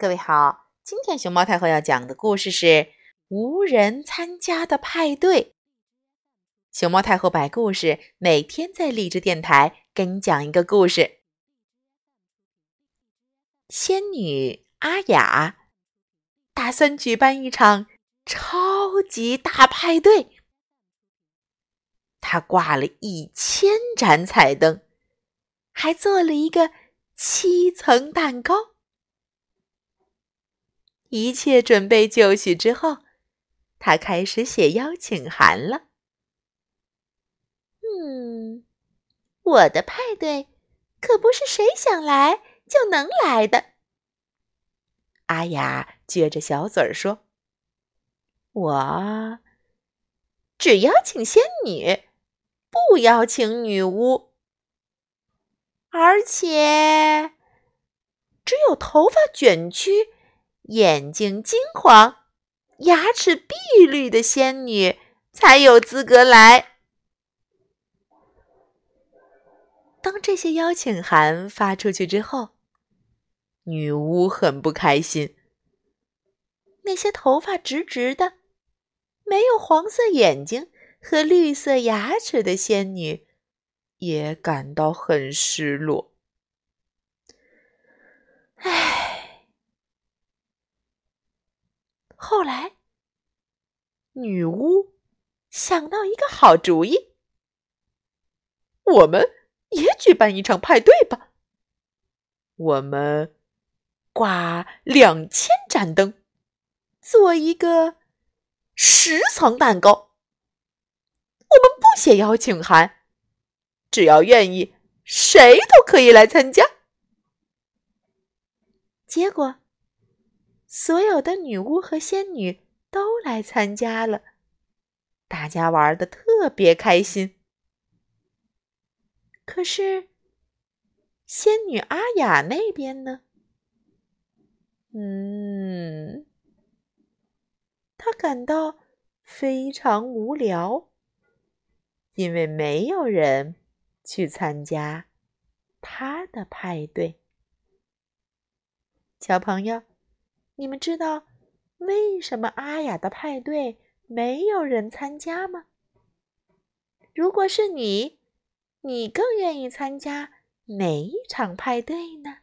各位好，今天熊猫太后要讲的故事是《无人参加的派对》。熊猫太后摆故事，每天在励志电台给你讲一个故事。仙女阿雅打算举办一场超级大派对，她挂了一千盏彩灯，还做了一个七层蛋糕。一切准备就绪之后，他开始写邀请函了。嗯，我的派对可不是谁想来就能来的。阿雅撅着小嘴儿说：“我只邀请仙女，不邀请女巫，而且只有头发卷曲。”眼睛金黄、牙齿碧绿的仙女才有资格来。当这些邀请函发出去之后，女巫很不开心。那些头发直直的、没有黄色眼睛和绿色牙齿的仙女也感到很失落。后来，女巫想到一个好主意：我们也举办一场派对吧。我们挂两千盏灯，做一个十层蛋糕。我们不写邀请函，只要愿意，谁都可以来参加。结果。所有的女巫和仙女都来参加了，大家玩的特别开心。可是，仙女阿雅那边呢？嗯，她感到非常无聊，因为没有人去参加她的派对。小朋友。你们知道为什么阿雅的派对没有人参加吗？如果是你，你更愿意参加哪一场派对呢？